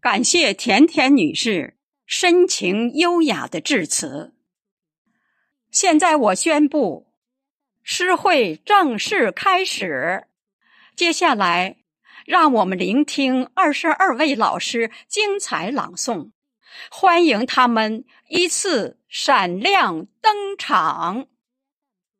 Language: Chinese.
感谢甜甜女士深情优雅的致辞。现在我宣布诗会正式开始。接下来让我们聆听二十二位老师精彩朗诵。欢迎他们依次闪亮登场。